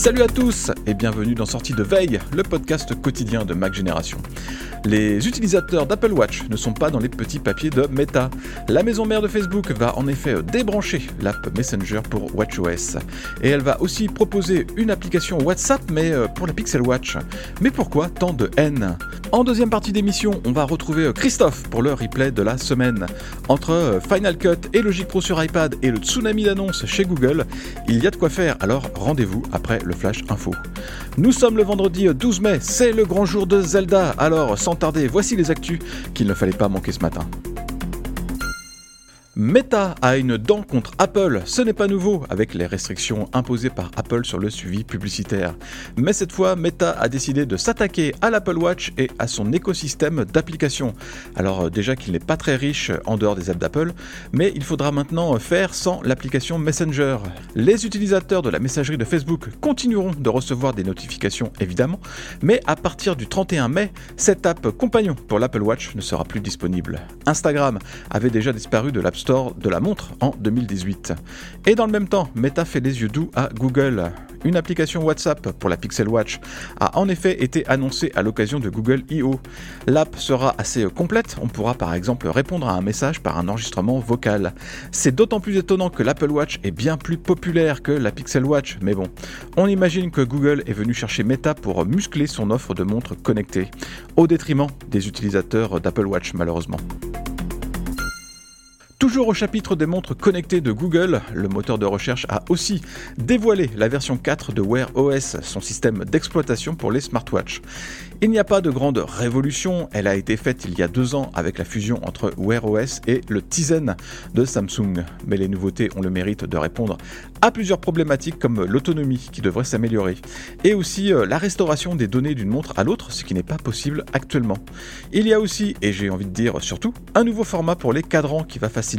Salut à tous et bienvenue dans Sortie de Veille, le podcast quotidien de Mac Génération. Les utilisateurs d'Apple Watch ne sont pas dans les petits papiers de Meta. La maison mère de Facebook va en effet débrancher l'app Messenger pour WatchOS. Et elle va aussi proposer une application WhatsApp mais euh, pour la Pixel Watch. Mais pourquoi tant de haine? En deuxième partie d'émission, on va retrouver Christophe pour le replay de la semaine. Entre euh, Final Cut et Logic Pro sur iPad et le tsunami d'annonces chez Google, il y a de quoi faire, alors rendez-vous après le Flash Info. Nous sommes le vendredi 12 mai, c'est le grand jour de Zelda, alors sans tarder, voici les actus qu'il ne fallait pas manquer ce matin. Meta a une dent contre Apple, ce n'est pas nouveau avec les restrictions imposées par Apple sur le suivi publicitaire. Mais cette fois, Meta a décidé de s'attaquer à l'Apple Watch et à son écosystème d'applications. Alors déjà qu'il n'est pas très riche en dehors des apps d'Apple, mais il faudra maintenant faire sans l'application Messenger. Les utilisateurs de la messagerie de Facebook continueront de recevoir des notifications évidemment, mais à partir du 31 mai, cette app compagnon pour l'Apple Watch ne sera plus disponible. Instagram avait déjà disparu de l'App Store de la montre en 2018. Et dans le même temps, Meta fait les yeux doux à Google. Une application WhatsApp pour la Pixel Watch a en effet été annoncée à l'occasion de Google I.O. L'app sera assez complète, on pourra par exemple répondre à un message par un enregistrement vocal. C'est d'autant plus étonnant que l'Apple Watch est bien plus populaire que la Pixel Watch, mais bon, on imagine que Google est venu chercher Meta pour muscler son offre de montres connectées, au détriment des utilisateurs d'Apple Watch malheureusement. Toujours au chapitre des montres connectées de Google, le moteur de recherche a aussi dévoilé la version 4 de Wear OS, son système d'exploitation pour les smartwatches. Il n'y a pas de grande révolution, elle a été faite il y a deux ans avec la fusion entre Wear OS et le Tizen de Samsung. Mais les nouveautés ont le mérite de répondre à plusieurs problématiques comme l'autonomie qui devrait s'améliorer, et aussi euh, la restauration des données d'une montre à l'autre, ce qui n'est pas possible actuellement. Il y a aussi, et j'ai envie de dire surtout, un nouveau format pour les cadrans qui va faciliter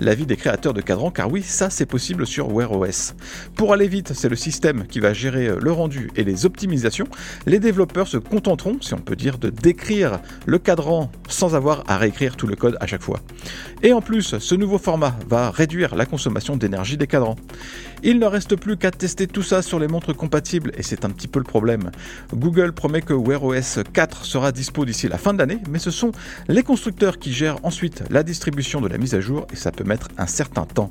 la vie des créateurs de cadrans, car oui, ça c'est possible sur Wear OS. Pour aller vite, c'est le système qui va gérer euh, le rendu et les optimisations. Les développeurs se contenteront, si on peut dire, de décrire le cadran sans avoir à réécrire tout le code à chaque fois. Et en plus, ce nouveau format va réduire la consommation d'énergie des cadrans. Il ne reste plus qu'à tester tout ça sur les montres compatibles et c'est un petit peu le problème. Google promet que Wear OS 4 sera dispo d'ici la fin de l'année, mais ce sont les constructeurs qui gèrent ensuite la distribution de la mise à jour et ça peut mettre un certain temps.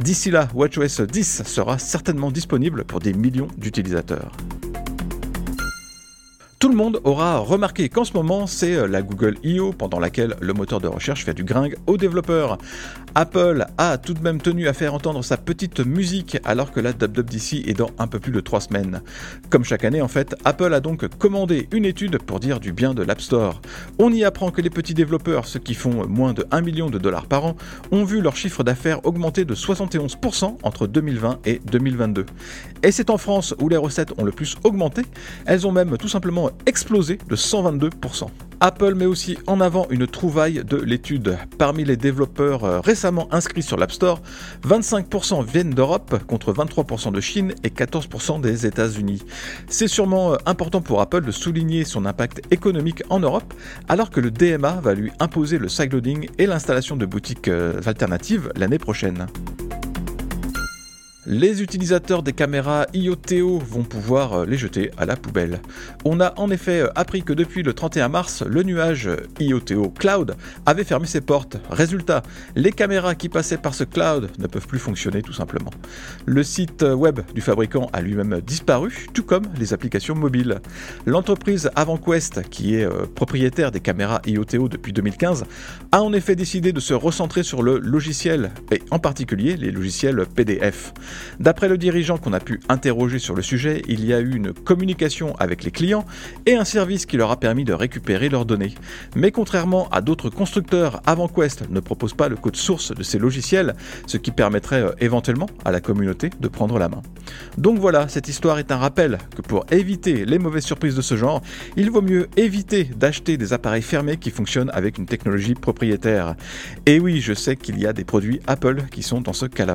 D'ici là, WatchOS 10 sera certainement disponible pour des millions d'utilisateurs. Tout le monde aura remarqué qu'en ce moment, c'est euh, la Google I.O. pendant laquelle le moteur de recherche fait du gringue aux développeurs. Apple a tout de même tenu à faire entendre sa petite musique alors que la WWDC est dans un peu plus de 3 semaines. Comme chaque année en fait, Apple a donc commandé une étude pour dire du bien de l'App Store. On y apprend que les petits développeurs, ceux qui font moins de 1 million de dollars par an, ont vu leur chiffre d'affaires augmenter de 71% entre 2020 et 2022. Et c'est en France où les recettes ont le plus augmenté, elles ont même tout simplement explosé de 122%. Apple met aussi en avant une trouvaille de l'étude. Parmi les développeurs euh, récemment inscrits sur l'App Store, 25% viennent d'Europe contre 23% de Chine et 14% des États-Unis. C'est sûrement euh, important pour Apple de souligner son impact économique en Europe, alors que le DMA va lui imposer le sideloading et l'installation de boutiques euh, alternatives l'année prochaine. Les utilisateurs des caméras IOTO vont pouvoir euh, les jeter à la poubelle. On a en effet euh, appris que depuis le 31 mars, le nuage IOTO Cloud avait fermé ses portes. Résultat, les caméras qui passaient par ce cloud ne peuvent plus fonctionner tout simplement. Le site web du fabricant a lui-même disparu, tout comme les applications mobiles. L'entreprise AvantQuest, qui est euh, propriétaire des caméras IOTO depuis 2015, a en effet décidé de se recentrer sur le logiciel, et en particulier les logiciels PDF. D'après le dirigeant qu'on a pu interroger sur le sujet, il y a eu une communication avec les clients et un service qui leur a permis de récupérer leurs données. Mais contrairement à d'autres constructeurs, AvantQuest ne propose pas le code source de ces logiciels, ce qui permettrait euh, éventuellement à la communauté de prendre la main. Donc voilà, cette histoire est un rappel que pour éviter les mauvaises surprises de ce genre, il vaut mieux éviter d'acheter des appareils fermés qui fonctionnent avec une technologie propriétaire. Et oui, je sais qu'il y a des produits Apple qui sont dans ce cas-là.